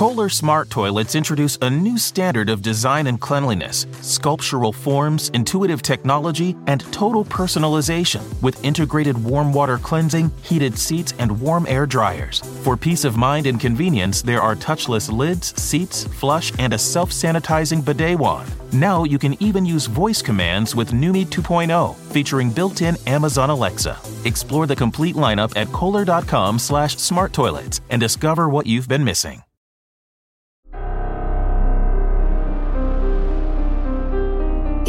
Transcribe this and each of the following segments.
Kohler Smart Toilets introduce a new standard of design and cleanliness, sculptural forms, intuitive technology, and total personalization with integrated warm water cleansing, heated seats, and warm air dryers. For peace of mind and convenience, there are touchless lids, seats, flush, and a self sanitizing bidet wand. Now you can even use voice commands with Numi 2.0, featuring built-in Amazon Alexa. Explore the complete lineup at kohler.com slash smart toilets and discover what you've been missing.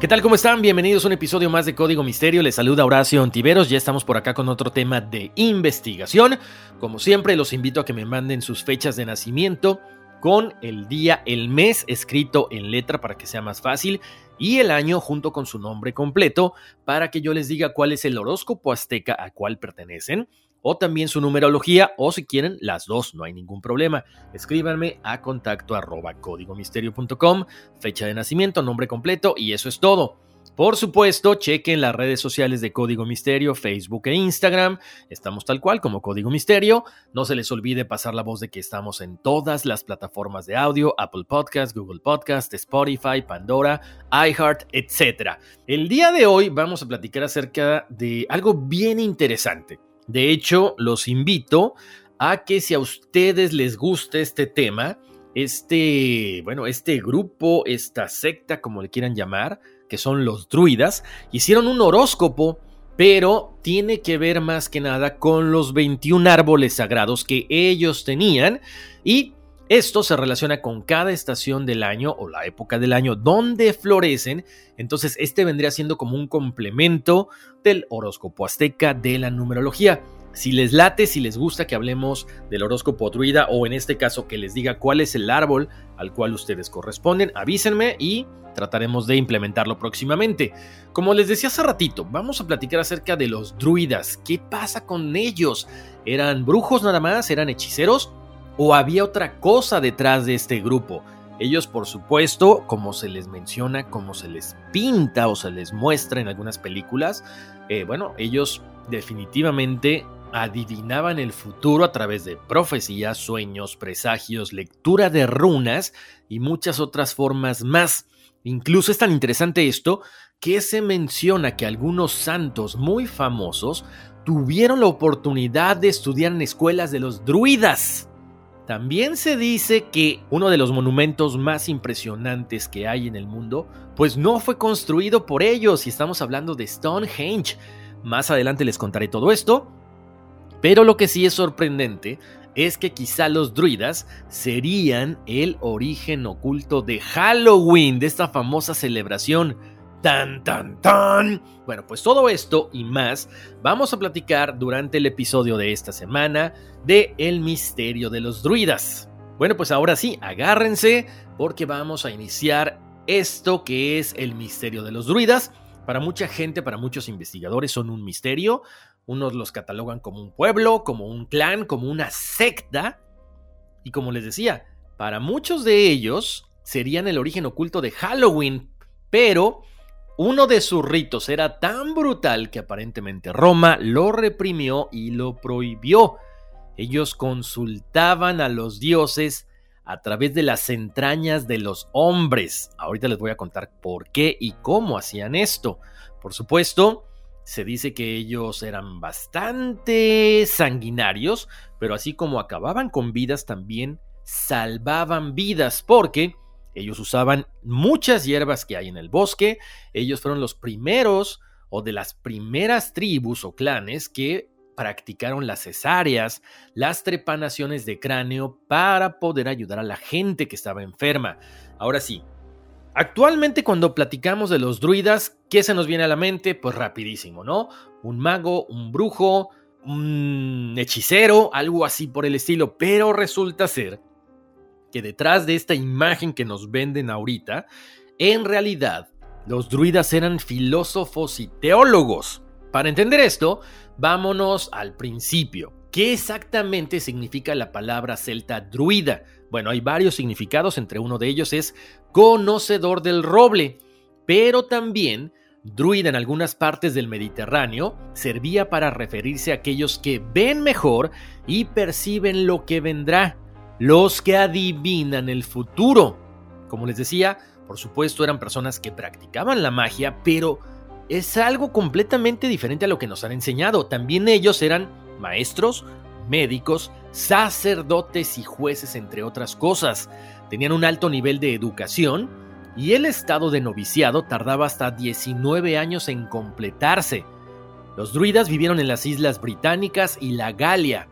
¿Qué tal? ¿Cómo están? Bienvenidos a un episodio más de Código Misterio. Les saluda Horacio Ontiveros. Ya estamos por acá con otro tema de investigación. Como siempre, los invito a que me manden sus fechas de nacimiento con el día, el mes escrito en letra para que sea más fácil y el año junto con su nombre completo para que yo les diga cuál es el horóscopo azteca a cuál pertenecen o también su numerología o si quieren las dos, no hay ningún problema. Escríbanme a contacto arroba códigomisterio.com, fecha de nacimiento, nombre completo y eso es todo. Por supuesto, chequen las redes sociales de Código Misterio, Facebook e Instagram. Estamos tal cual como Código Misterio. No se les olvide pasar la voz de que estamos en todas las plataformas de audio, Apple Podcast, Google Podcast, Spotify, Pandora, iHeart, etc. El día de hoy vamos a platicar acerca de algo bien interesante. De hecho, los invito a que si a ustedes les gusta este tema, este, bueno, este grupo, esta secta, como le quieran llamar, que son los druidas, hicieron un horóscopo, pero tiene que ver más que nada con los 21 árboles sagrados que ellos tenían y esto se relaciona con cada estación del año o la época del año donde florecen, entonces este vendría siendo como un complemento del horóscopo azteca de la numerología. Si les late, si les gusta que hablemos del horóscopo druida o en este caso que les diga cuál es el árbol al cual ustedes corresponden, avísenme y trataremos de implementarlo próximamente. Como les decía hace ratito, vamos a platicar acerca de los druidas. ¿Qué pasa con ellos? ¿Eran brujos nada más? ¿Eran hechiceros? ¿O había otra cosa detrás de este grupo? Ellos, por supuesto, como se les menciona, como se les pinta o se les muestra en algunas películas, eh, bueno, ellos definitivamente adivinaban el futuro a través de profecías, sueños, presagios, lectura de runas y muchas otras formas más. Incluso es tan interesante esto que se menciona que algunos santos muy famosos tuvieron la oportunidad de estudiar en escuelas de los druidas. También se dice que uno de los monumentos más impresionantes que hay en el mundo, pues no fue construido por ellos, y estamos hablando de Stonehenge. Más adelante les contaré todo esto, pero lo que sí es sorprendente es que quizá los druidas serían el origen oculto de Halloween, de esta famosa celebración Tan, tan, tan. Bueno, pues todo esto y más vamos a platicar durante el episodio de esta semana de El misterio de los druidas. Bueno, pues ahora sí, agárrense porque vamos a iniciar esto que es el misterio de los druidas. Para mucha gente, para muchos investigadores son un misterio. Unos los catalogan como un pueblo, como un clan, como una secta. Y como les decía, para muchos de ellos serían el origen oculto de Halloween, pero uno de sus ritos era tan brutal que aparentemente Roma lo reprimió y lo prohibió. Ellos consultaban a los dioses a través de las entrañas de los hombres. Ahorita les voy a contar por qué y cómo hacían esto. Por supuesto, se dice que ellos eran bastante sanguinarios, pero así como acababan con vidas también salvaban vidas porque ellos usaban muchas hierbas que hay en el bosque, ellos fueron los primeros o de las primeras tribus o clanes que practicaron las cesáreas, las trepanaciones de cráneo para poder ayudar a la gente que estaba enferma. Ahora sí, actualmente cuando platicamos de los druidas, ¿qué se nos viene a la mente? Pues rapidísimo, ¿no? Un mago, un brujo, un hechicero, algo así por el estilo, pero resulta ser que detrás de esta imagen que nos venden ahorita, en realidad los druidas eran filósofos y teólogos. Para entender esto, vámonos al principio. ¿Qué exactamente significa la palabra celta druida? Bueno, hay varios significados, entre uno de ellos es conocedor del roble, pero también druida en algunas partes del Mediterráneo servía para referirse a aquellos que ven mejor y perciben lo que vendrá los que adivinan el futuro. Como les decía, por supuesto eran personas que practicaban la magia, pero es algo completamente diferente a lo que nos han enseñado. También ellos eran maestros, médicos, sacerdotes y jueces, entre otras cosas. Tenían un alto nivel de educación y el estado de noviciado tardaba hasta 19 años en completarse. Los druidas vivieron en las islas británicas y la Galia,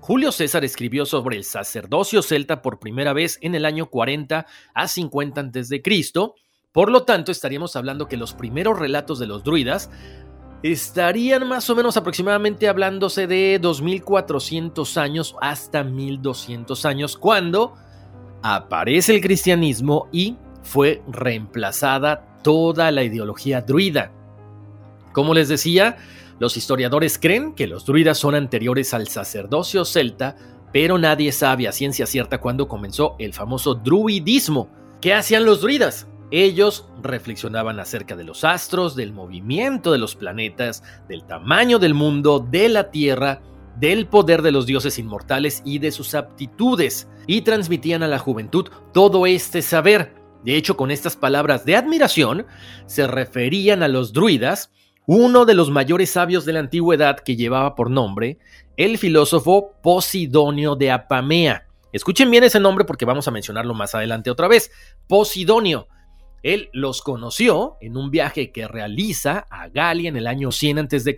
Julio César escribió sobre el sacerdocio celta por primera vez en el año 40 a 50 a.C., por lo tanto estaríamos hablando que los primeros relatos de los druidas estarían más o menos aproximadamente hablándose de 2400 años hasta 1200 años cuando aparece el cristianismo y fue reemplazada toda la ideología druida. Como les decía, los historiadores creen que los druidas son anteriores al sacerdocio celta, pero nadie sabe a ciencia cierta cuándo comenzó el famoso druidismo. ¿Qué hacían los druidas? Ellos reflexionaban acerca de los astros, del movimiento de los planetas, del tamaño del mundo, de la Tierra, del poder de los dioses inmortales y de sus aptitudes, y transmitían a la juventud todo este saber. De hecho, con estas palabras de admiración, se referían a los druidas uno de los mayores sabios de la antigüedad que llevaba por nombre el filósofo Posidonio de Apamea. Escuchen bien ese nombre porque vamos a mencionarlo más adelante otra vez. Posidonio. Él los conoció en un viaje que realiza a Galia en el año 100 a.C.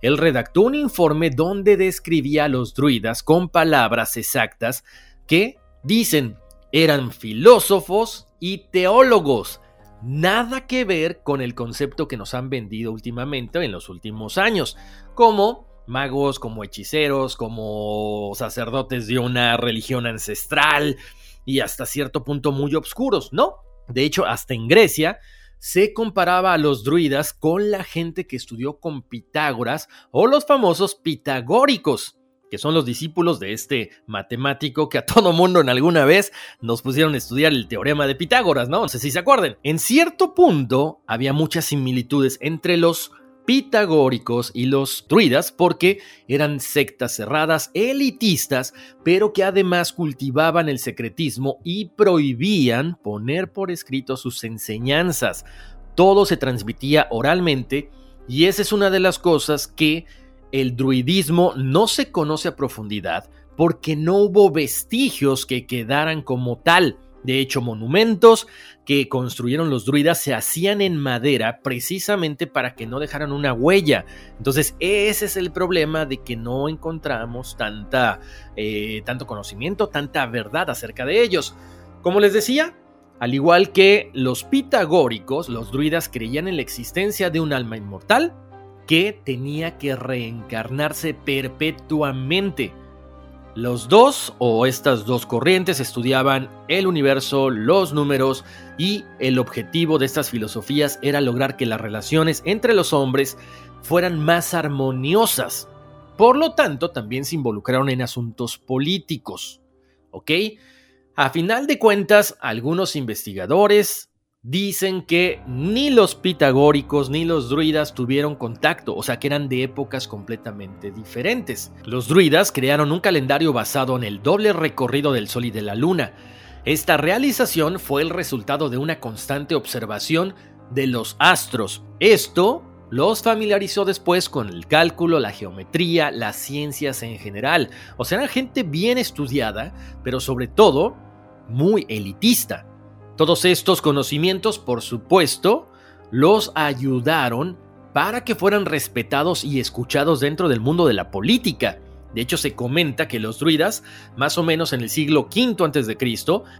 Él redactó un informe donde describía a los druidas con palabras exactas que, dicen, eran filósofos y teólogos nada que ver con el concepto que nos han vendido últimamente en los últimos años, como magos, como hechiceros, como sacerdotes de una religión ancestral y hasta cierto punto muy obscuros, ¿no? De hecho, hasta en Grecia se comparaba a los druidas con la gente que estudió con Pitágoras o los famosos pitagóricos que son los discípulos de este matemático que a todo mundo en alguna vez nos pusieron a estudiar el teorema de Pitágoras, ¿no? No sé si se acuerden. En cierto punto había muchas similitudes entre los pitagóricos y los druidas porque eran sectas cerradas, elitistas, pero que además cultivaban el secretismo y prohibían poner por escrito sus enseñanzas. Todo se transmitía oralmente y esa es una de las cosas que el druidismo no se conoce a profundidad porque no hubo vestigios que quedaran como tal. De hecho, monumentos que construyeron los druidas se hacían en madera precisamente para que no dejaran una huella. Entonces, ese es el problema de que no encontramos tanta, eh, tanto conocimiento, tanta verdad acerca de ellos. Como les decía, al igual que los pitagóricos, los druidas creían en la existencia de un alma inmortal que tenía que reencarnarse perpetuamente. Los dos o estas dos corrientes estudiaban el universo, los números y el objetivo de estas filosofías era lograr que las relaciones entre los hombres fueran más armoniosas. Por lo tanto, también se involucraron en asuntos políticos. ¿Ok? A final de cuentas, algunos investigadores dicen que ni los pitagóricos ni los druidas tuvieron contacto, o sea que eran de épocas completamente diferentes. Los druidas crearon un calendario basado en el doble recorrido del Sol y de la Luna. Esta realización fue el resultado de una constante observación de los astros. Esto los familiarizó después con el cálculo, la geometría, las ciencias en general. O sea, eran gente bien estudiada, pero sobre todo muy elitista. Todos estos conocimientos, por supuesto, los ayudaron para que fueran respetados y escuchados dentro del mundo de la política. De hecho, se comenta que los druidas, más o menos en el siglo V a.C.,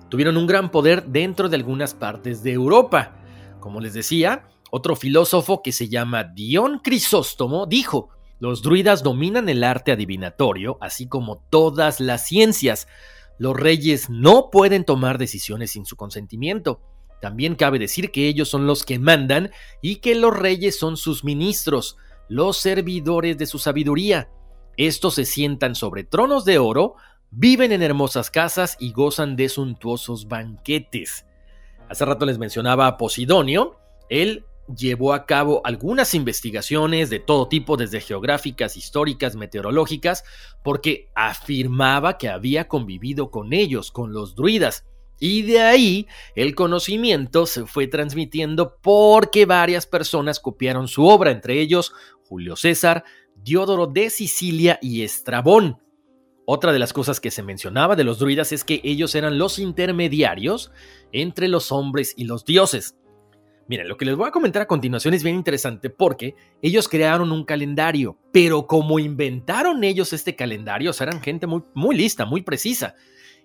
tuvieron un gran poder dentro de algunas partes de Europa. Como les decía, otro filósofo que se llama Dion Crisóstomo dijo, los druidas dominan el arte adivinatorio, así como todas las ciencias. Los reyes no pueden tomar decisiones sin su consentimiento. También cabe decir que ellos son los que mandan y que los reyes son sus ministros, los servidores de su sabiduría. Estos se sientan sobre tronos de oro, viven en hermosas casas y gozan de suntuosos banquetes. Hace rato les mencionaba a Posidonio. Él llevó a cabo algunas investigaciones de todo tipo, desde geográficas, históricas, meteorológicas, porque afirmaba que había convivido con ellos, con los druidas. Y de ahí el conocimiento se fue transmitiendo porque varias personas copiaron su obra, entre ellos Julio César, Diodoro de Sicilia y Estrabón. Otra de las cosas que se mencionaba de los druidas es que ellos eran los intermediarios entre los hombres y los dioses. Miren, lo que les voy a comentar a continuación es bien interesante porque ellos crearon un calendario, pero como inventaron ellos este calendario, eran gente muy, muy lista, muy precisa.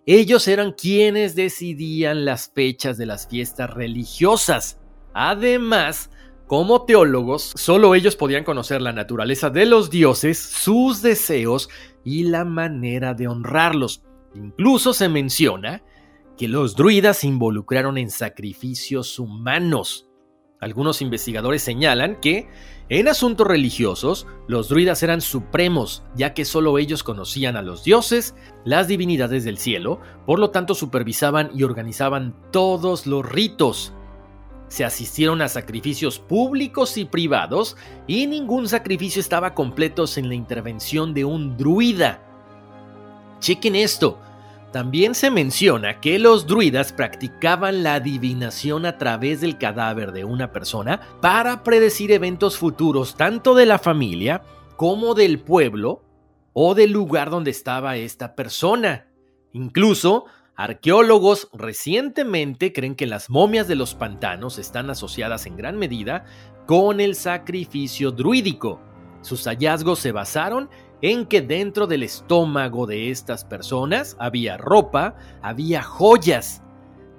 Ellos eran quienes decidían las fechas de las fiestas religiosas. Además, como teólogos, solo ellos podían conocer la naturaleza de los dioses, sus deseos y la manera de honrarlos. Incluso se menciona que los druidas se involucraron en sacrificios humanos. Algunos investigadores señalan que, en asuntos religiosos, los druidas eran supremos, ya que solo ellos conocían a los dioses, las divinidades del cielo, por lo tanto supervisaban y organizaban todos los ritos. Se asistieron a sacrificios públicos y privados, y ningún sacrificio estaba completo sin la intervención de un druida. Chequen esto, también se menciona que los druidas practicaban la adivinación a través del cadáver de una persona para predecir eventos futuros tanto de la familia como del pueblo o del lugar donde estaba esta persona. Incluso, arqueólogos recientemente creen que las momias de los pantanos están asociadas en gran medida con el sacrificio druídico. Sus hallazgos se basaron en que dentro del estómago de estas personas había ropa, había joyas.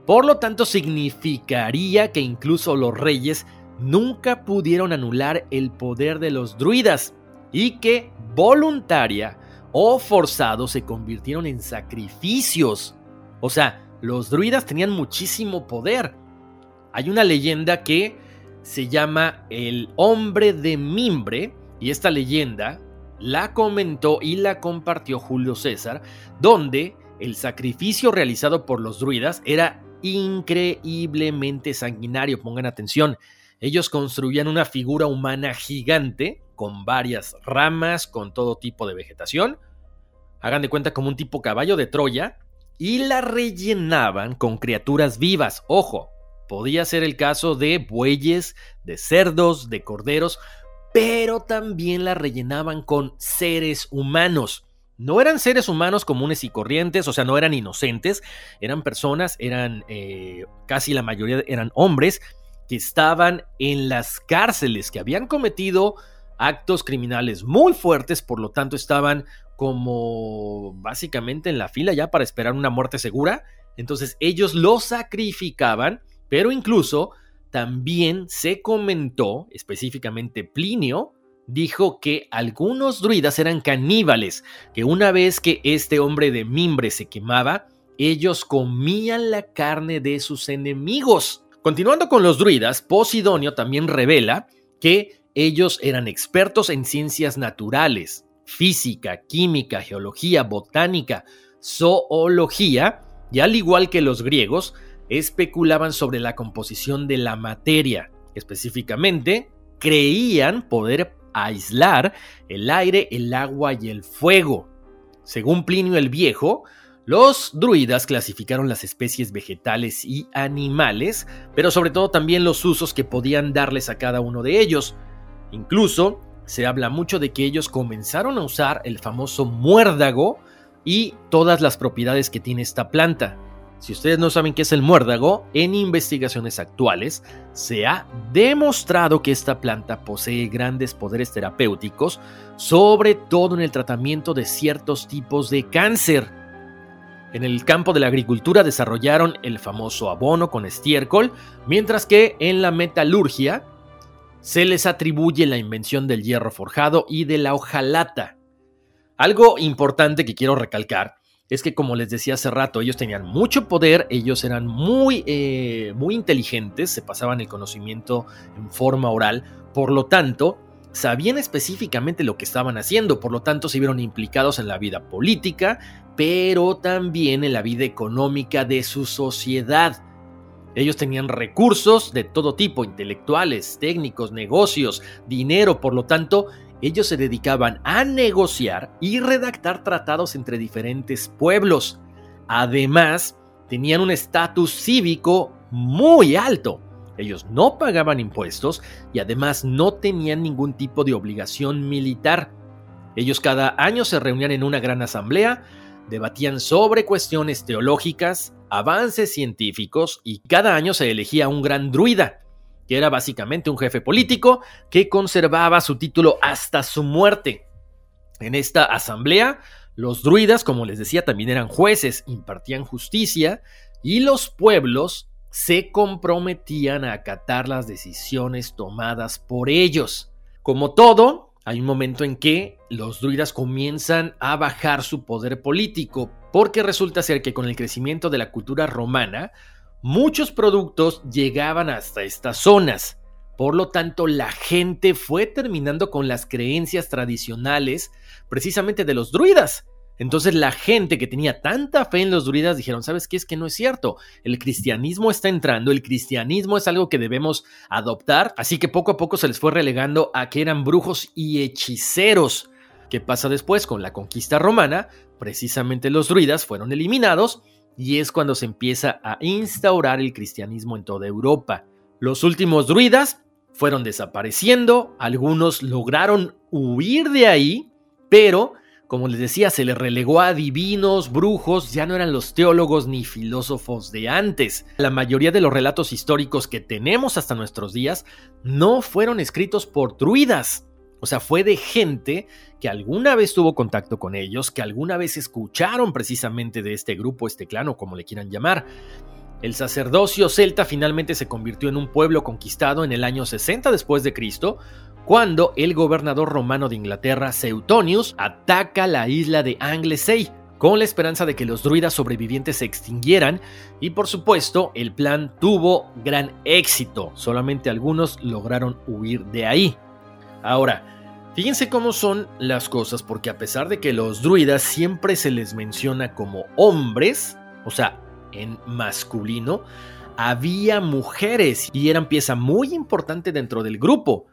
Por lo tanto, significaría que incluso los reyes nunca pudieron anular el poder de los druidas y que voluntaria o forzado se convirtieron en sacrificios. O sea, los druidas tenían muchísimo poder. Hay una leyenda que se llama el hombre de mimbre y esta leyenda la comentó y la compartió Julio César, donde el sacrificio realizado por los druidas era increíblemente sanguinario. Pongan atención, ellos construían una figura humana gigante con varias ramas, con todo tipo de vegetación. Hagan de cuenta como un tipo caballo de Troya y la rellenaban con criaturas vivas. Ojo, podía ser el caso de bueyes, de cerdos, de corderos, pero también la rellenaban con seres humanos. No eran seres humanos comunes y corrientes, o sea, no eran inocentes, eran personas, eran eh, casi la mayoría eran hombres que estaban en las cárceles, que habían cometido actos criminales muy fuertes, por lo tanto estaban como básicamente en la fila ya para esperar una muerte segura. Entonces ellos los sacrificaban, pero incluso también se comentó, específicamente Plinio, dijo que algunos druidas eran caníbales, que una vez que este hombre de mimbre se quemaba, ellos comían la carne de sus enemigos. Continuando con los druidas, Posidonio también revela que ellos eran expertos en ciencias naturales, física, química, geología, botánica, zoología, y al igual que los griegos, especulaban sobre la composición de la materia. Específicamente, creían poder aislar el aire, el agua y el fuego. Según Plinio el Viejo, los druidas clasificaron las especies vegetales y animales, pero sobre todo también los usos que podían darles a cada uno de ellos. Incluso se habla mucho de que ellos comenzaron a usar el famoso muérdago y todas las propiedades que tiene esta planta. Si ustedes no saben qué es el muérdago, en investigaciones actuales se ha demostrado que esta planta posee grandes poderes terapéuticos, sobre todo en el tratamiento de ciertos tipos de cáncer. En el campo de la agricultura desarrollaron el famoso abono con estiércol, mientras que en la metalurgia se les atribuye la invención del hierro forjado y de la hojalata. Algo importante que quiero recalcar es que, como les decía hace rato, ellos tenían mucho poder, ellos eran muy, eh, muy inteligentes, se pasaban el conocimiento en forma oral, por lo tanto, sabían específicamente lo que estaban haciendo, por lo tanto, se vieron implicados en la vida política, pero también en la vida económica de su sociedad. Ellos tenían recursos de todo tipo, intelectuales, técnicos, negocios, dinero, por lo tanto, ellos se dedicaban a negociar y redactar tratados entre diferentes pueblos. Además, tenían un estatus cívico muy alto. Ellos no pagaban impuestos y además no tenían ningún tipo de obligación militar. Ellos cada año se reunían en una gran asamblea, debatían sobre cuestiones teológicas, avances científicos y cada año se elegía un gran druida, que era básicamente un jefe político que conservaba su título hasta su muerte. En esta asamblea, los druidas, como les decía, también eran jueces, impartían justicia y los pueblos se comprometían a acatar las decisiones tomadas por ellos. Como todo, hay un momento en que los druidas comienzan a bajar su poder político, porque resulta ser que con el crecimiento de la cultura romana, Muchos productos llegaban hasta estas zonas. Por lo tanto, la gente fue terminando con las creencias tradicionales precisamente de los druidas. Entonces la gente que tenía tanta fe en los druidas dijeron, ¿sabes qué? Es que no es cierto. El cristianismo está entrando, el cristianismo es algo que debemos adoptar, así que poco a poco se les fue relegando a que eran brujos y hechiceros. ¿Qué pasa después con la conquista romana? Precisamente los druidas fueron eliminados y es cuando se empieza a instaurar el cristianismo en toda Europa. Los últimos druidas fueron desapareciendo, algunos lograron huir de ahí, pero, como les decía, se les relegó a divinos, brujos, ya no eran los teólogos ni filósofos de antes. La mayoría de los relatos históricos que tenemos hasta nuestros días no fueron escritos por druidas, o sea, fue de gente que alguna vez tuvo contacto con ellos, que alguna vez escucharon precisamente de este grupo, este clan o como le quieran llamar. El sacerdocio celta finalmente se convirtió en un pueblo conquistado en el año 60 después de Cristo, cuando el gobernador romano de Inglaterra, Seutonius, ataca la isla de Anglesey con la esperanza de que los druidas sobrevivientes se extinguieran y por supuesto el plan tuvo gran éxito, solamente algunos lograron huir de ahí. Ahora, fíjense cómo son las cosas, porque a pesar de que los druidas siempre se les menciona como hombres, o sea, en masculino, había mujeres y eran pieza muy importante dentro del grupo.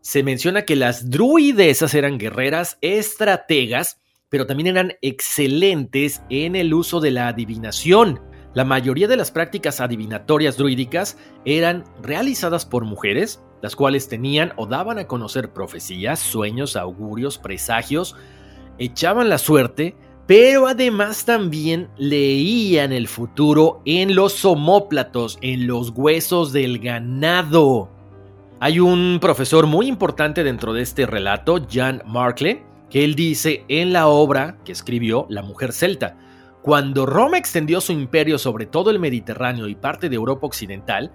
Se menciona que las druidesas eran guerreras, estrategas, pero también eran excelentes en el uso de la adivinación. La mayoría de las prácticas adivinatorias druídicas eran realizadas por mujeres, las cuales tenían o daban a conocer profecías, sueños, augurios, presagios, echaban la suerte, pero además también leían el futuro en los homóplatos, en los huesos del ganado. Hay un profesor muy importante dentro de este relato, Jan Markle, que él dice en la obra que escribió La mujer celta, cuando Roma extendió su imperio sobre todo el Mediterráneo y parte de Europa occidental,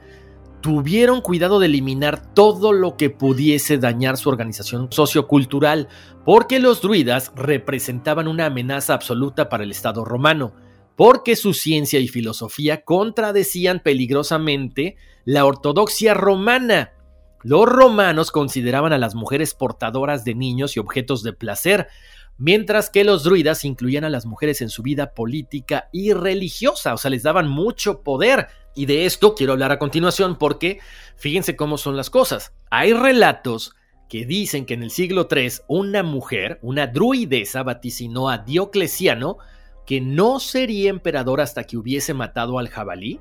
tuvieron cuidado de eliminar todo lo que pudiese dañar su organización sociocultural, porque los druidas representaban una amenaza absoluta para el Estado romano, porque su ciencia y filosofía contradecían peligrosamente la ortodoxia romana. Los romanos consideraban a las mujeres portadoras de niños y objetos de placer, mientras que los druidas incluían a las mujeres en su vida política y religiosa, o sea, les daban mucho poder. Y de esto quiero hablar a continuación porque fíjense cómo son las cosas. Hay relatos que dicen que en el siglo III una mujer, una druidesa, vaticinó a Diocleciano que no sería emperador hasta que hubiese matado al jabalí.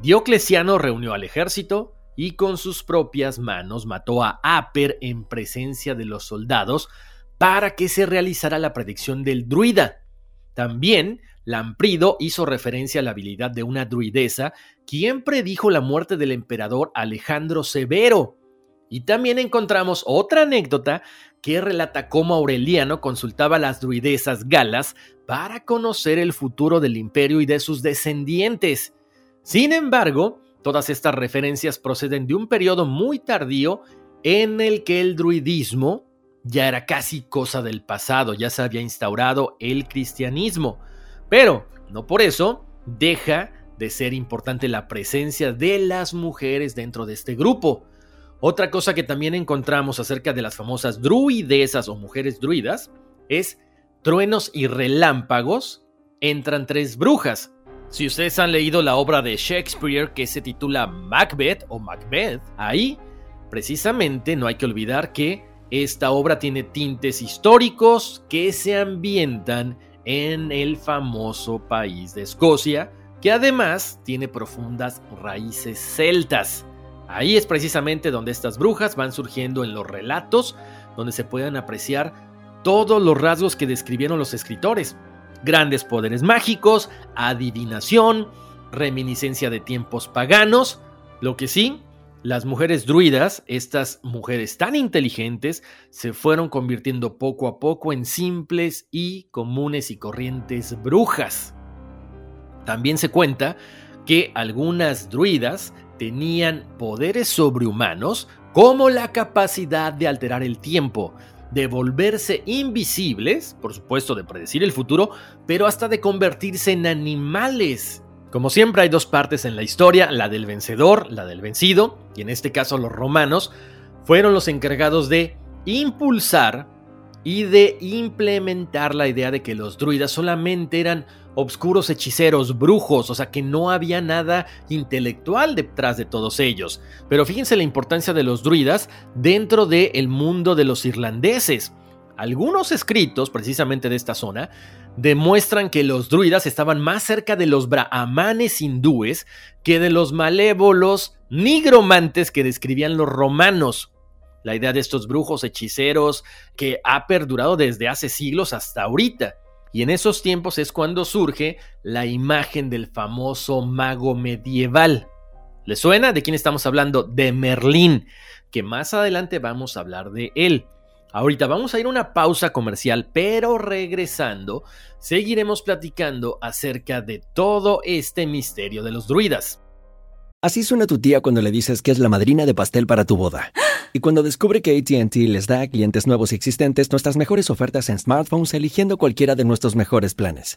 Diocleciano reunió al ejército y con sus propias manos mató a Aper en presencia de los soldados para que se realizara la predicción del druida. También Lamprido hizo referencia a la habilidad de una druidesa, quien predijo la muerte del emperador Alejandro Severo. Y también encontramos otra anécdota que relata cómo Aureliano consultaba a las druidesas galas para conocer el futuro del imperio y de sus descendientes. Sin embargo, todas estas referencias proceden de un periodo muy tardío en el que el druidismo ya era casi cosa del pasado, ya se había instaurado el cristianismo. Pero no por eso deja de ser importante la presencia de las mujeres dentro de este grupo. Otra cosa que también encontramos acerca de las famosas druidesas o mujeres druidas es truenos y relámpagos entran tres brujas. Si ustedes han leído la obra de Shakespeare que se titula Macbeth o Macbeth, ahí precisamente no hay que olvidar que esta obra tiene tintes históricos que se ambientan en el famoso país de Escocia, que además tiene profundas raíces celtas. Ahí es precisamente donde estas brujas van surgiendo en los relatos, donde se pueden apreciar todos los rasgos que describieron los escritores. Grandes poderes mágicos, adivinación, reminiscencia de tiempos paganos. Lo que sí, las mujeres druidas, estas mujeres tan inteligentes, se fueron convirtiendo poco a poco en simples y comunes y corrientes brujas. También se cuenta que algunas druidas tenían poderes sobrehumanos como la capacidad de alterar el tiempo, de volverse invisibles, por supuesto de predecir el futuro, pero hasta de convertirse en animales. Como siempre hay dos partes en la historia, la del vencedor, la del vencido, y en este caso los romanos fueron los encargados de impulsar y de implementar la idea de que los druidas solamente eran obscuros hechiceros, brujos, o sea que no había nada intelectual detrás de todos ellos. Pero fíjense la importancia de los druidas dentro del mundo de los irlandeses. Algunos escritos, precisamente de esta zona, demuestran que los druidas estaban más cerca de los brahmanes hindúes que de los malévolos nigromantes que describían los romanos. La idea de estos brujos hechiceros que ha perdurado desde hace siglos hasta ahorita. Y en esos tiempos es cuando surge la imagen del famoso mago medieval. ¿Le suena? ¿De quién estamos hablando? De Merlín, que más adelante vamos a hablar de él. Ahorita vamos a ir a una pausa comercial, pero regresando, seguiremos platicando acerca de todo este misterio de los druidas. Así suena tu tía cuando le dices que es la madrina de pastel para tu boda. Y cuando descubre que ATT les da a clientes nuevos y existentes nuestras mejores ofertas en smartphones eligiendo cualquiera de nuestros mejores planes.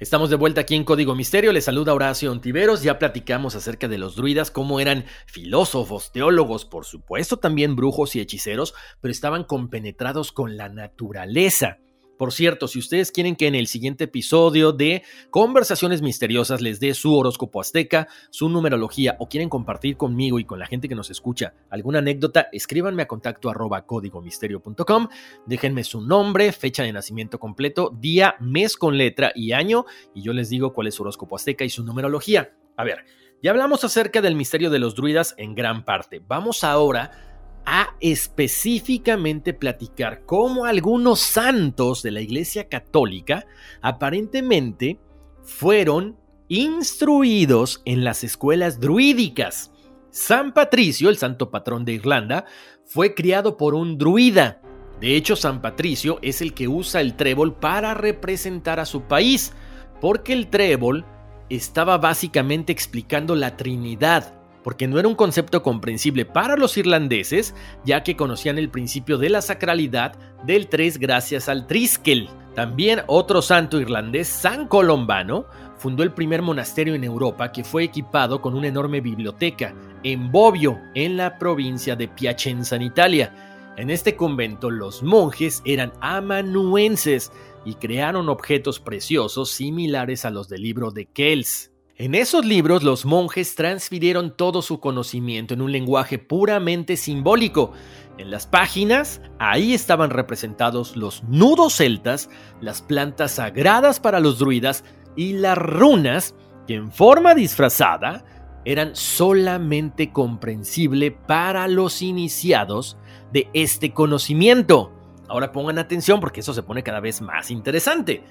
Estamos de vuelta aquí en Código Misterio, les saluda Horacio Ontiveros, ya platicamos acerca de los druidas, cómo eran filósofos, teólogos, por supuesto también brujos y hechiceros, pero estaban compenetrados con la naturaleza. Por cierto, si ustedes quieren que en el siguiente episodio de Conversaciones Misteriosas les dé su horóscopo azteca, su numerología o quieren compartir conmigo y con la gente que nos escucha alguna anécdota, escríbanme a contacto arroba códigomisterio.com, déjenme su nombre, fecha de nacimiento completo, día, mes con letra y año y yo les digo cuál es su horóscopo azteca y su numerología. A ver, ya hablamos acerca del misterio de los druidas en gran parte. Vamos ahora a específicamente platicar cómo algunos santos de la Iglesia Católica aparentemente fueron instruidos en las escuelas druídicas. San Patricio, el santo patrón de Irlanda, fue criado por un druida. De hecho, San Patricio es el que usa el trébol para representar a su país, porque el trébol estaba básicamente explicando la Trinidad, porque no era un concepto comprensible para los irlandeses, ya que conocían el principio de la sacralidad del tres gracias al triskel. También otro santo irlandés, San Colombano, fundó el primer monasterio en Europa que fue equipado con una enorme biblioteca, en Bobbio, en la provincia de Piacenza, en Italia. En este convento los monjes eran amanuenses, y crearon objetos preciosos similares a los del libro de Kells. En esos libros los monjes transfirieron todo su conocimiento en un lenguaje puramente simbólico. En las páginas, ahí estaban representados los nudos celtas, las plantas sagradas para los druidas y las runas que en forma disfrazada eran solamente comprensible para los iniciados de este conocimiento. Ahora pongan atención porque eso se pone cada vez más interesante.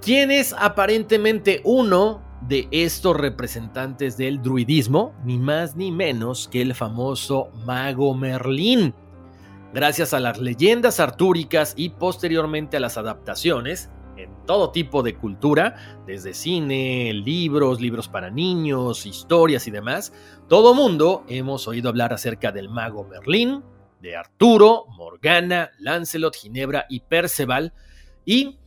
¿Quién es aparentemente uno de estos representantes del druidismo? Ni más ni menos que el famoso mago Merlín. Gracias a las leyendas artúricas y posteriormente a las adaptaciones, en todo tipo de cultura, desde cine, libros, libros para niños, historias y demás, todo mundo hemos oído hablar acerca del mago Merlín, de Arturo, Morgana, Lancelot, Ginebra y Perceval, y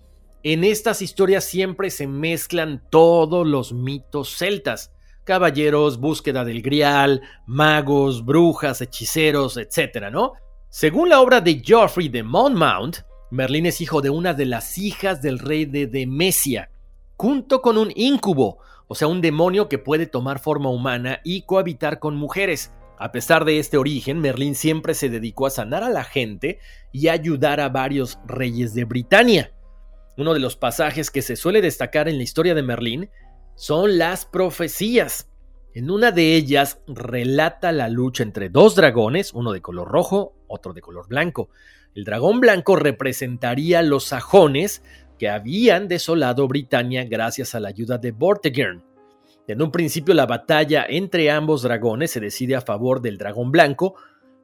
en estas historias siempre se mezclan todos los mitos celtas, caballeros, búsqueda del grial, magos, brujas, hechiceros, etc., ¿no? Según la obra de Geoffrey de Monmouth, Merlín es hijo de una de las hijas del rey de Demesia, junto con un incubo, o sea, un demonio que puede tomar forma humana y cohabitar con mujeres. A pesar de este origen, Merlín siempre se dedicó a sanar a la gente y ayudar a varios reyes de Britania. Uno de los pasajes que se suele destacar en la historia de Merlín son las profecías. En una de ellas relata la lucha entre dos dragones, uno de color rojo, otro de color blanco. El dragón blanco representaría los sajones que habían desolado Britania gracias a la ayuda de Vortigern. En un principio la batalla entre ambos dragones se decide a favor del dragón blanco,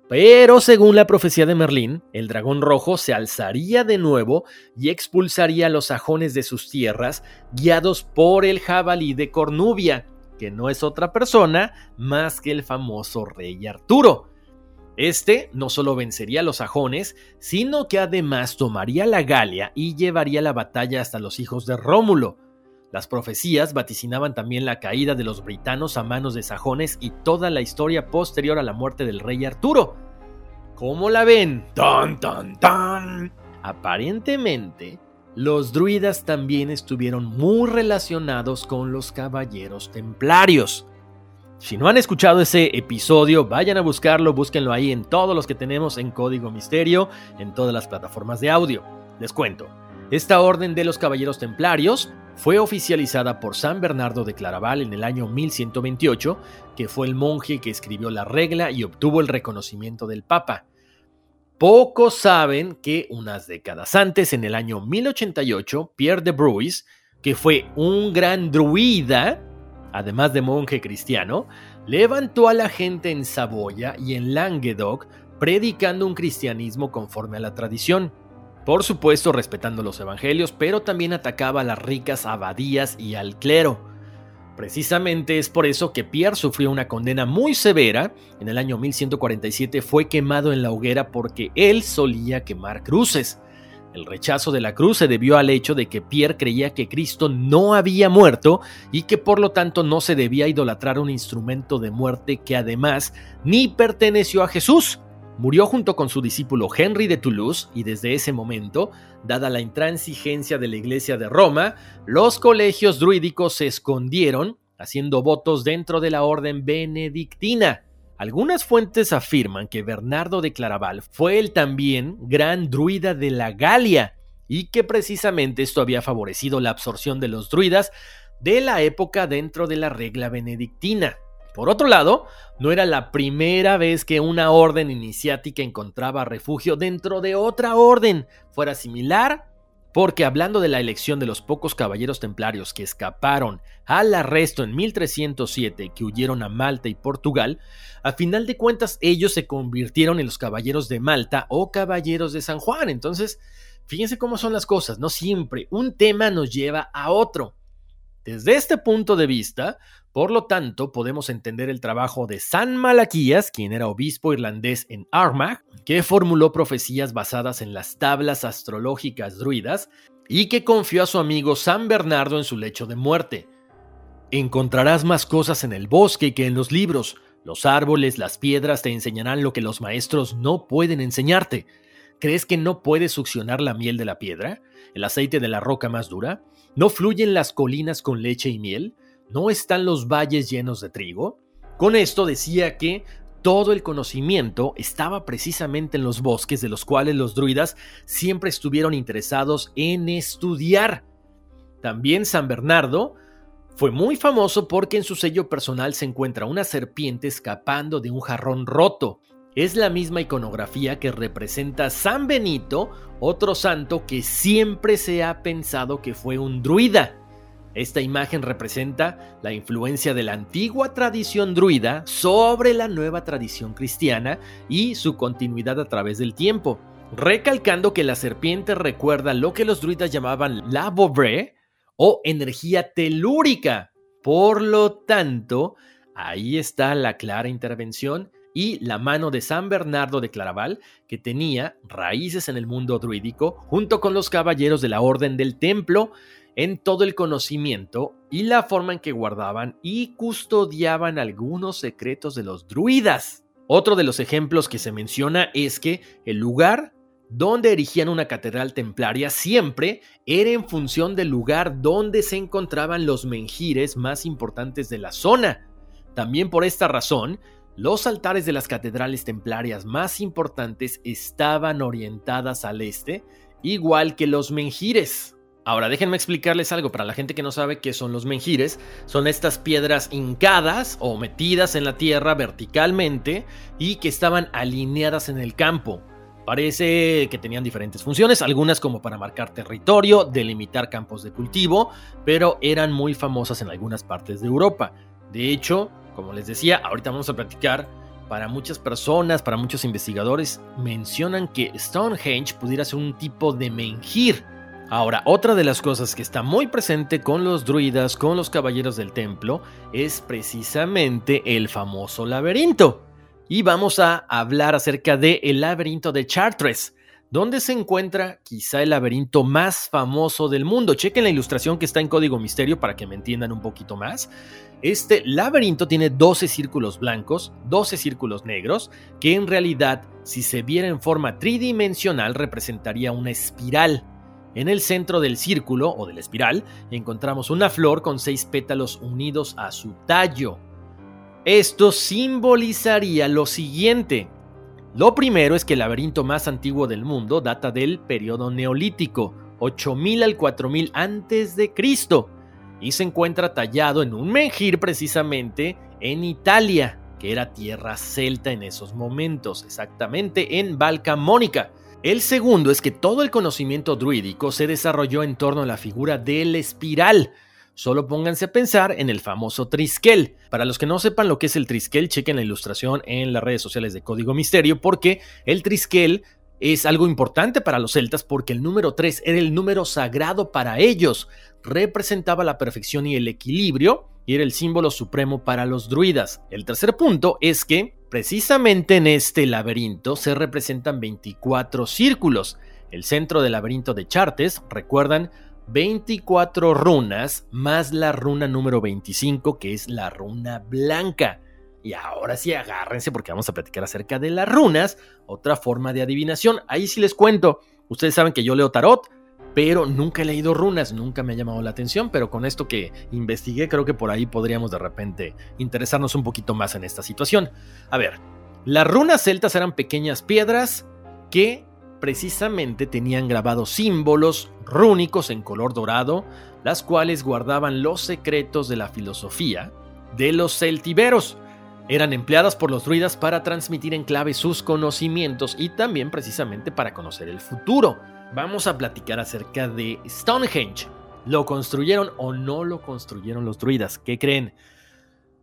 pero según la profecía de Merlín, el dragón rojo se alzaría de nuevo y expulsaría a los sajones de sus tierras, guiados por el jabalí de Cornubia, que no es otra persona más que el famoso rey Arturo. Este no solo vencería a los sajones, sino que además tomaría la Galia y llevaría la batalla hasta los hijos de Rómulo. Las profecías vaticinaban también la caída de los britanos a manos de sajones y toda la historia posterior a la muerte del rey Arturo. ¿Cómo la ven? ¡Tan, tan, tan! Aparentemente, los druidas también estuvieron muy relacionados con los caballeros templarios. Si no han escuchado ese episodio, vayan a buscarlo, búsquenlo ahí en todos los que tenemos en Código Misterio, en todas las plataformas de audio. Les cuento, esta orden de los Caballeros Templarios fue oficializada por San Bernardo de Claraval en el año 1128, que fue el monje que escribió la regla y obtuvo el reconocimiento del Papa. Pocos saben que unas décadas antes, en el año 1088, Pierre de Bruys, que fue un gran druida, además de monje cristiano, levantó a la gente en Saboya y en Languedoc predicando un cristianismo conforme a la tradición. Por supuesto respetando los evangelios, pero también atacaba a las ricas abadías y al clero. Precisamente es por eso que Pierre sufrió una condena muy severa. En el año 1147 fue quemado en la hoguera porque él solía quemar cruces. El rechazo de la cruz se debió al hecho de que Pierre creía que Cristo no había muerto y que por lo tanto no se debía idolatrar un instrumento de muerte que además ni perteneció a Jesús. Murió junto con su discípulo Henry de Toulouse y desde ese momento, dada la intransigencia de la Iglesia de Roma, los colegios druídicos se escondieron haciendo votos dentro de la orden benedictina. Algunas fuentes afirman que Bernardo de Claraval fue el también gran druida de la Galia y que precisamente esto había favorecido la absorción de los druidas de la época dentro de la regla benedictina. Por otro lado, no era la primera vez que una orden iniciática encontraba refugio dentro de otra orden, fuera similar porque hablando de la elección de los pocos caballeros templarios que escaparon al arresto en 1307 que huyeron a Malta y Portugal, a final de cuentas ellos se convirtieron en los caballeros de Malta o caballeros de San Juan. Entonces, fíjense cómo son las cosas, no siempre un tema nos lleva a otro. Desde este punto de vista, por lo tanto, podemos entender el trabajo de San Malaquías, quien era obispo irlandés en Armagh, que formuló profecías basadas en las tablas astrológicas druidas y que confió a su amigo San Bernardo en su lecho de muerte. Encontrarás más cosas en el bosque que en los libros. Los árboles, las piedras te enseñarán lo que los maestros no pueden enseñarte. ¿Crees que no puedes succionar la miel de la piedra? ¿El aceite de la roca más dura? ¿No fluyen las colinas con leche y miel? ¿No están los valles llenos de trigo? Con esto decía que todo el conocimiento estaba precisamente en los bosques de los cuales los druidas siempre estuvieron interesados en estudiar. También San Bernardo fue muy famoso porque en su sello personal se encuentra una serpiente escapando de un jarrón roto. Es la misma iconografía que representa San Benito, otro santo que siempre se ha pensado que fue un druida. Esta imagen representa la influencia de la antigua tradición druida sobre la nueva tradición cristiana y su continuidad a través del tiempo, recalcando que la serpiente recuerda lo que los druidas llamaban la bobre, o energía telúrica. Por lo tanto, ahí está la clara intervención y la mano de San Bernardo de Claraval, que tenía raíces en el mundo druídico, junto con los caballeros de la Orden del Templo, en todo el conocimiento y la forma en que guardaban y custodiaban algunos secretos de los druidas. Otro de los ejemplos que se menciona es que el lugar donde erigían una catedral templaria siempre era en función del lugar donde se encontraban los menjires más importantes de la zona. También por esta razón, los altares de las catedrales templarias más importantes estaban orientadas al este, igual que los menjires. Ahora déjenme explicarles algo para la gente que no sabe qué son los menjires. Son estas piedras hincadas o metidas en la tierra verticalmente y que estaban alineadas en el campo. Parece que tenían diferentes funciones, algunas como para marcar territorio, delimitar campos de cultivo, pero eran muy famosas en algunas partes de Europa. De hecho, como les decía, ahorita vamos a platicar, para muchas personas, para muchos investigadores, mencionan que Stonehenge pudiera ser un tipo de menjir. Ahora, otra de las cosas que está muy presente con los druidas, con los caballeros del templo, es precisamente el famoso laberinto y vamos a hablar acerca del el laberinto de Chartres, donde se encuentra quizá el laberinto más famoso del mundo. Chequen la ilustración que está en código misterio para que me entiendan un poquito más. Este laberinto tiene 12 círculos blancos, 12 círculos negros, que en realidad, si se viera en forma tridimensional, representaría una espiral. En el centro del círculo o de la espiral encontramos una flor con seis pétalos unidos a su tallo. Esto simbolizaría lo siguiente. Lo primero es que el laberinto más antiguo del mundo data del periodo neolítico, 8000 al 4000 antes de Cristo, y se encuentra tallado en un menjir precisamente en Italia, que era tierra celta en esos momentos, exactamente en Valcamónica. El segundo es que todo el conocimiento druídico se desarrolló en torno a la figura del espiral, Solo pónganse a pensar en el famoso triskel. Para los que no sepan lo que es el triskel, chequen la ilustración en las redes sociales de Código Misterio, porque el triskel es algo importante para los celtas porque el número 3 era el número sagrado para ellos, representaba la perfección y el equilibrio y era el símbolo supremo para los druidas. El tercer punto es que precisamente en este laberinto se representan 24 círculos. El centro del laberinto de Chartes, recuerdan, 24 runas más la runa número 25 que es la runa blanca. Y ahora sí agárrense porque vamos a platicar acerca de las runas, otra forma de adivinación. Ahí sí les cuento. Ustedes saben que yo leo tarot, pero nunca he leído runas, nunca me ha llamado la atención, pero con esto que investigué creo que por ahí podríamos de repente interesarnos un poquito más en esta situación. A ver, las runas celtas eran pequeñas piedras que precisamente tenían grabados símbolos rúnicos en color dorado, las cuales guardaban los secretos de la filosofía de los celtiberos. Eran empleadas por los druidas para transmitir en clave sus conocimientos y también precisamente para conocer el futuro. Vamos a platicar acerca de Stonehenge. ¿Lo construyeron o no lo construyeron los druidas? ¿Qué creen?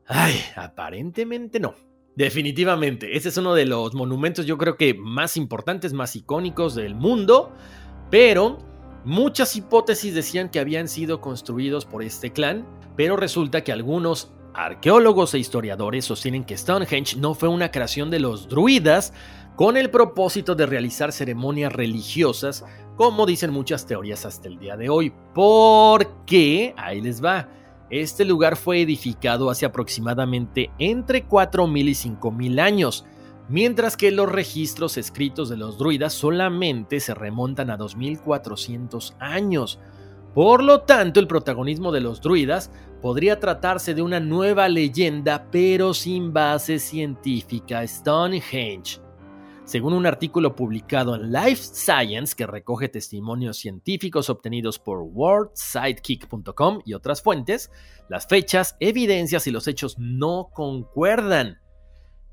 Ay, aparentemente no. Definitivamente, ese es uno de los monumentos yo creo que más importantes, más icónicos del mundo, pero muchas hipótesis decían que habían sido construidos por este clan, pero resulta que algunos arqueólogos e historiadores sostienen que Stonehenge no fue una creación de los druidas con el propósito de realizar ceremonias religiosas, como dicen muchas teorías hasta el día de hoy, porque, ahí les va, este lugar fue edificado hace aproximadamente entre 4.000 y 5.000 años, mientras que los registros escritos de los druidas solamente se remontan a 2400 años. Por lo tanto, el protagonismo de los druidas podría tratarse de una nueva leyenda, pero sin base científica, Stonehenge. Según un artículo publicado en Life Science que recoge testimonios científicos obtenidos por worldsidekick.com y otras fuentes, las fechas, evidencias y los hechos no concuerdan.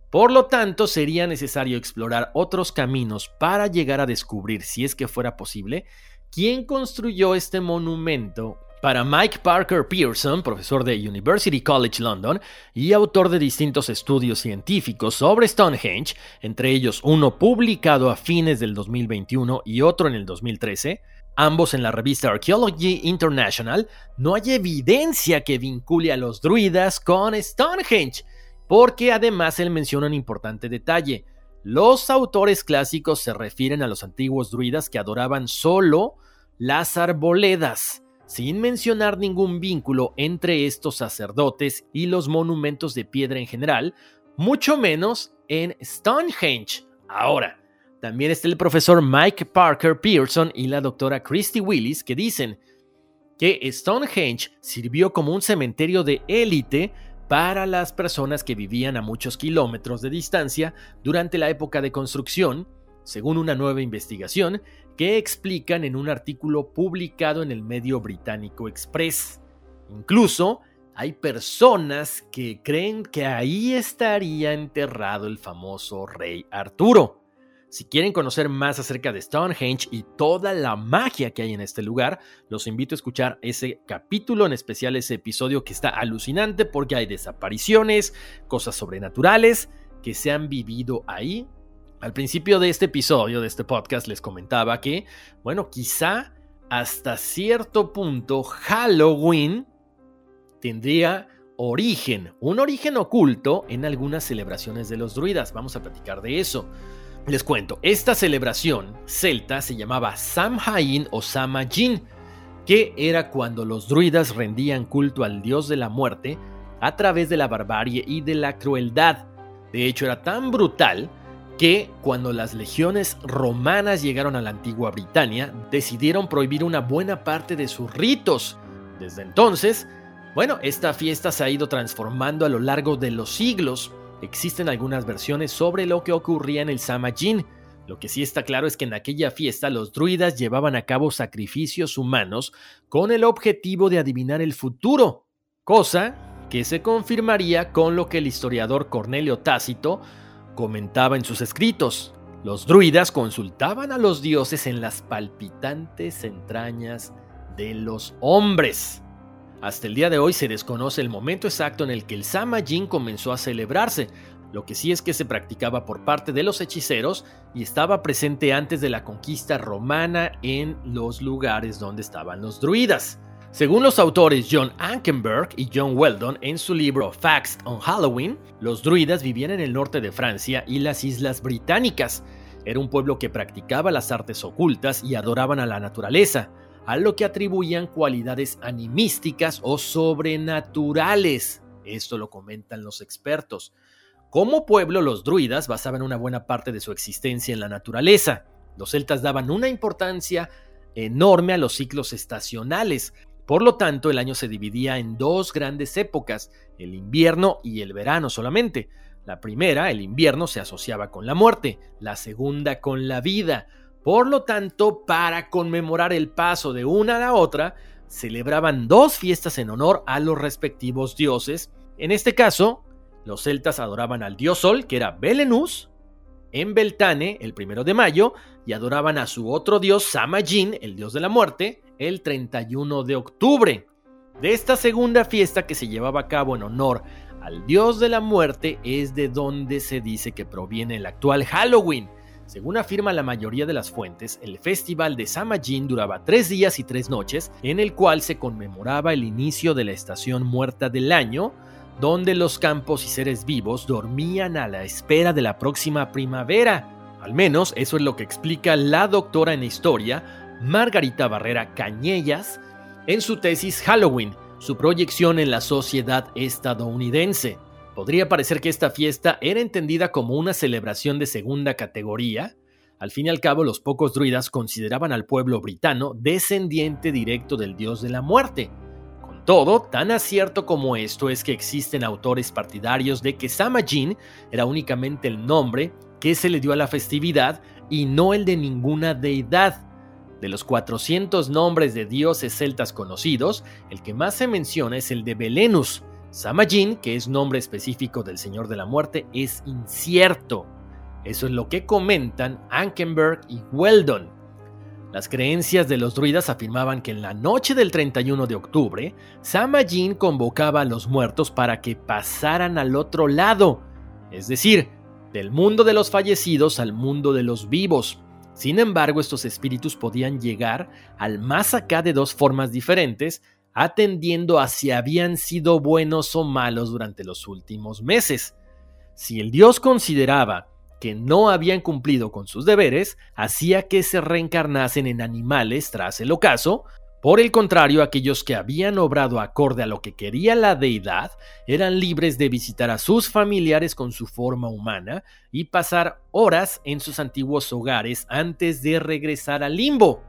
Por lo tanto, sería necesario explorar otros caminos para llegar a descubrir, si es que fuera posible, quién construyó este monumento para Mike Parker Pearson, profesor de University College London y autor de distintos estudios científicos sobre Stonehenge, entre ellos uno publicado a fines del 2021 y otro en el 2013, ambos en la revista Archaeology International, no hay evidencia que vincule a los druidas con Stonehenge porque además él menciona un importante detalle. Los autores clásicos se refieren a los antiguos druidas que adoraban solo las arboledas, sin mencionar ningún vínculo entre estos sacerdotes y los monumentos de piedra en general, mucho menos en Stonehenge. Ahora, también está el profesor Mike Parker Pearson y la doctora Christy Willis que dicen que Stonehenge sirvió como un cementerio de élite para las personas que vivían a muchos kilómetros de distancia durante la época de construcción, según una nueva investigación que explican en un artículo publicado en el medio británico Express. Incluso hay personas que creen que ahí estaría enterrado el famoso rey Arturo. Si quieren conocer más acerca de Stonehenge y toda la magia que hay en este lugar, los invito a escuchar ese capítulo, en especial ese episodio que está alucinante porque hay desapariciones, cosas sobrenaturales que se han vivido ahí. Al principio de este episodio, de este podcast, les comentaba que, bueno, quizá hasta cierto punto Halloween tendría origen, un origen oculto en algunas celebraciones de los druidas. Vamos a platicar de eso. Les cuento, esta celebración celta se llamaba Samhain o Samhain, que era cuando los druidas rendían culto al dios de la muerte a través de la barbarie y de la crueldad. De hecho, era tan brutal que cuando las legiones romanas llegaron a la antigua Britania, decidieron prohibir una buena parte de sus ritos. Desde entonces, bueno, esta fiesta se ha ido transformando a lo largo de los siglos Existen algunas versiones sobre lo que ocurría en el Samhain. Lo que sí está claro es que en aquella fiesta los druidas llevaban a cabo sacrificios humanos con el objetivo de adivinar el futuro, cosa que se confirmaría con lo que el historiador Cornelio Tácito comentaba en sus escritos. Los druidas consultaban a los dioses en las palpitantes entrañas de los hombres. Hasta el día de hoy se desconoce el momento exacto en el que el Samhain comenzó a celebrarse, lo que sí es que se practicaba por parte de los hechiceros y estaba presente antes de la conquista romana en los lugares donde estaban los druidas. Según los autores John Ankenberg y John Weldon en su libro Facts on Halloween, los druidas vivían en el norte de Francia y las islas británicas. Era un pueblo que practicaba las artes ocultas y adoraban a la naturaleza a lo que atribuían cualidades animísticas o sobrenaturales. Esto lo comentan los expertos. Como pueblo, los druidas basaban una buena parte de su existencia en la naturaleza. Los celtas daban una importancia enorme a los ciclos estacionales. Por lo tanto, el año se dividía en dos grandes épocas, el invierno y el verano solamente. La primera, el invierno, se asociaba con la muerte, la segunda con la vida. Por lo tanto, para conmemorar el paso de una a la otra, celebraban dos fiestas en honor a los respectivos dioses. En este caso, los celtas adoraban al dios Sol, que era Belenus, en Beltane, el primero de mayo, y adoraban a su otro dios Samhain, el dios de la muerte, el 31 de octubre. De esta segunda fiesta que se llevaba a cabo en honor al dios de la muerte es de donde se dice que proviene el actual Halloween, según afirma la mayoría de las fuentes, el festival de Samhain duraba tres días y tres noches, en el cual se conmemoraba el inicio de la estación muerta del año, donde los campos y seres vivos dormían a la espera de la próxima primavera. Al menos eso es lo que explica la doctora en historia, Margarita Barrera Cañellas, en su tesis Halloween, su proyección en la sociedad estadounidense. Podría parecer que esta fiesta era entendida como una celebración de segunda categoría. Al fin y al cabo, los pocos druidas consideraban al pueblo britano descendiente directo del dios de la muerte. Con todo, tan acierto como esto es que existen autores partidarios de que Samhain era únicamente el nombre que se le dio a la festividad y no el de ninguna deidad. De los 400 nombres de dioses celtas conocidos, el que más se menciona es el de Belenus, Samhain, que es nombre específico del Señor de la Muerte, es incierto. Eso es lo que comentan Ankenberg y Weldon. Las creencias de los druidas afirmaban que en la noche del 31 de octubre, Samhain convocaba a los muertos para que pasaran al otro lado, es decir, del mundo de los fallecidos al mundo de los vivos. Sin embargo, estos espíritus podían llegar al más acá de dos formas diferentes, atendiendo a si habían sido buenos o malos durante los últimos meses. Si el dios consideraba que no habían cumplido con sus deberes, hacía que se reencarnasen en animales tras el ocaso, por el contrario, aquellos que habían obrado acorde a lo que quería la deidad eran libres de visitar a sus familiares con su forma humana y pasar horas en sus antiguos hogares antes de regresar al limbo.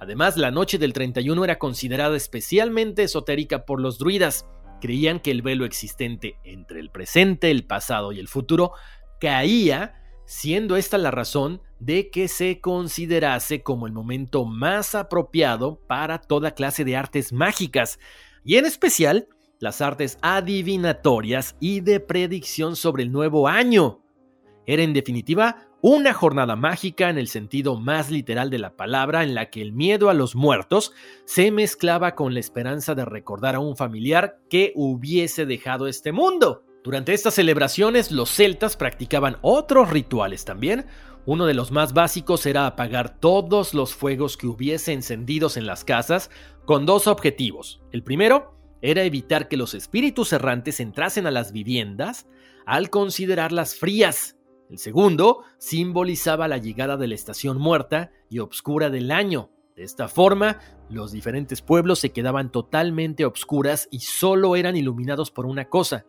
Además, la noche del 31 era considerada especialmente esotérica por los druidas. Creían que el velo existente entre el presente, el pasado y el futuro caía, siendo esta la razón de que se considerase como el momento más apropiado para toda clase de artes mágicas, y en especial las artes adivinatorias y de predicción sobre el nuevo año. Era en definitiva una jornada mágica en el sentido más literal de la palabra en la que el miedo a los muertos se mezclaba con la esperanza de recordar a un familiar que hubiese dejado este mundo. Durante estas celebraciones los celtas practicaban otros rituales también. Uno de los más básicos era apagar todos los fuegos que hubiese encendidos en las casas con dos objetivos. El primero era evitar que los espíritus errantes entrasen a las viviendas al considerarlas frías el segundo simbolizaba la llegada de la estación muerta y obscura del año. De esta forma, los diferentes pueblos se quedaban totalmente obscuras y solo eran iluminados por una cosa,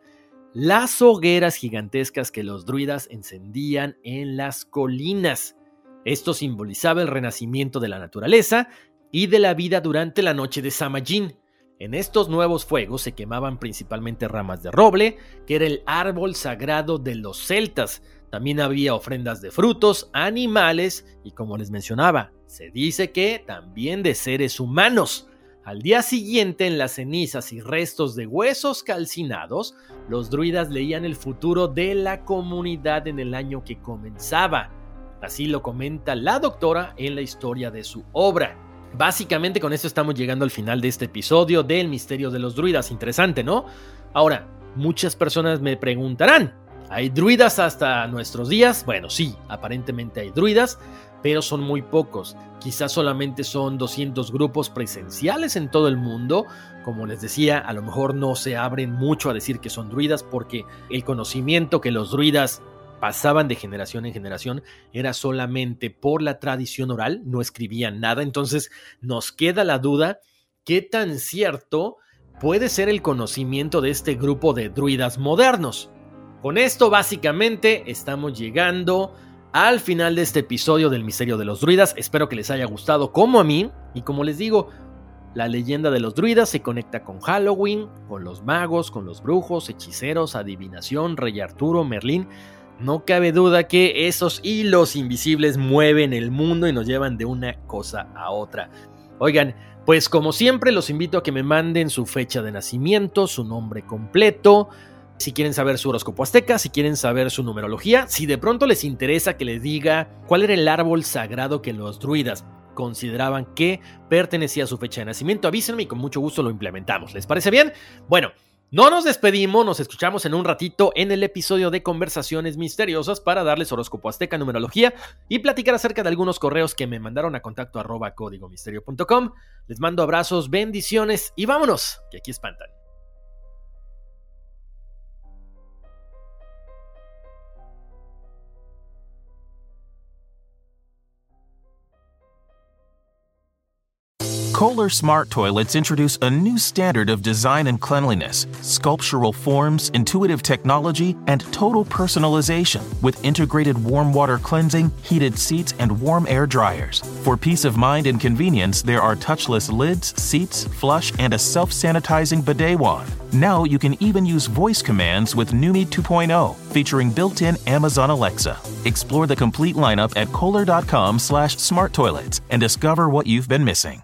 las hogueras gigantescas que los druidas encendían en las colinas. Esto simbolizaba el renacimiento de la naturaleza y de la vida durante la noche de Samhain. En estos nuevos fuegos se quemaban principalmente ramas de roble, que era el árbol sagrado de los celtas, también había ofrendas de frutos, animales y como les mencionaba, se dice que también de seres humanos. Al día siguiente, en las cenizas y restos de huesos calcinados, los druidas leían el futuro de la comunidad en el año que comenzaba. Así lo comenta la doctora en la historia de su obra. Básicamente con esto estamos llegando al final de este episodio del misterio de los druidas. Interesante, ¿no? Ahora, muchas personas me preguntarán, ¿Hay druidas hasta nuestros días? Bueno, sí, aparentemente hay druidas, pero son muy pocos. Quizás solamente son 200 grupos presenciales en todo el mundo. Como les decía, a lo mejor no se abren mucho a decir que son druidas porque el conocimiento que los druidas pasaban de generación en generación era solamente por la tradición oral, no escribían nada. Entonces nos queda la duda, ¿qué tan cierto puede ser el conocimiento de este grupo de druidas modernos? Con esto básicamente estamos llegando al final de este episodio del Misterio de los Druidas. Espero que les haya gustado como a mí. Y como les digo, la leyenda de los druidas se conecta con Halloween, con los magos, con los brujos, hechiceros, adivinación, Rey Arturo, Merlín. No cabe duda que esos hilos invisibles mueven el mundo y nos llevan de una cosa a otra. Oigan, pues como siempre los invito a que me manden su fecha de nacimiento, su nombre completo, si quieren saber su horóscopo azteca, si quieren saber su numerología, si de pronto les interesa que les diga cuál era el árbol sagrado que los druidas consideraban que pertenecía a su fecha de nacimiento, avísenme y con mucho gusto lo implementamos. ¿Les parece bien? Bueno, no nos despedimos, nos escuchamos en un ratito en el episodio de Conversaciones Misteriosas para darles horóscopo azteca, numerología y platicar acerca de algunos correos que me mandaron a contacto arroba códigomisterio.com. Les mando abrazos, bendiciones y vámonos, que aquí espantan. Kohler Smart Toilets introduce a new standard of design and cleanliness, sculptural forms, intuitive technology, and total personalization with integrated warm water cleansing, heated seats, and warm air dryers. For peace of mind and convenience, there are touchless lids, seats, flush, and a self sanitizing bidet wand. Now you can even use voice commands with Numi 2.0, featuring built-in Amazon Alexa. Explore the complete lineup at kohler.com slash toilets and discover what you've been missing.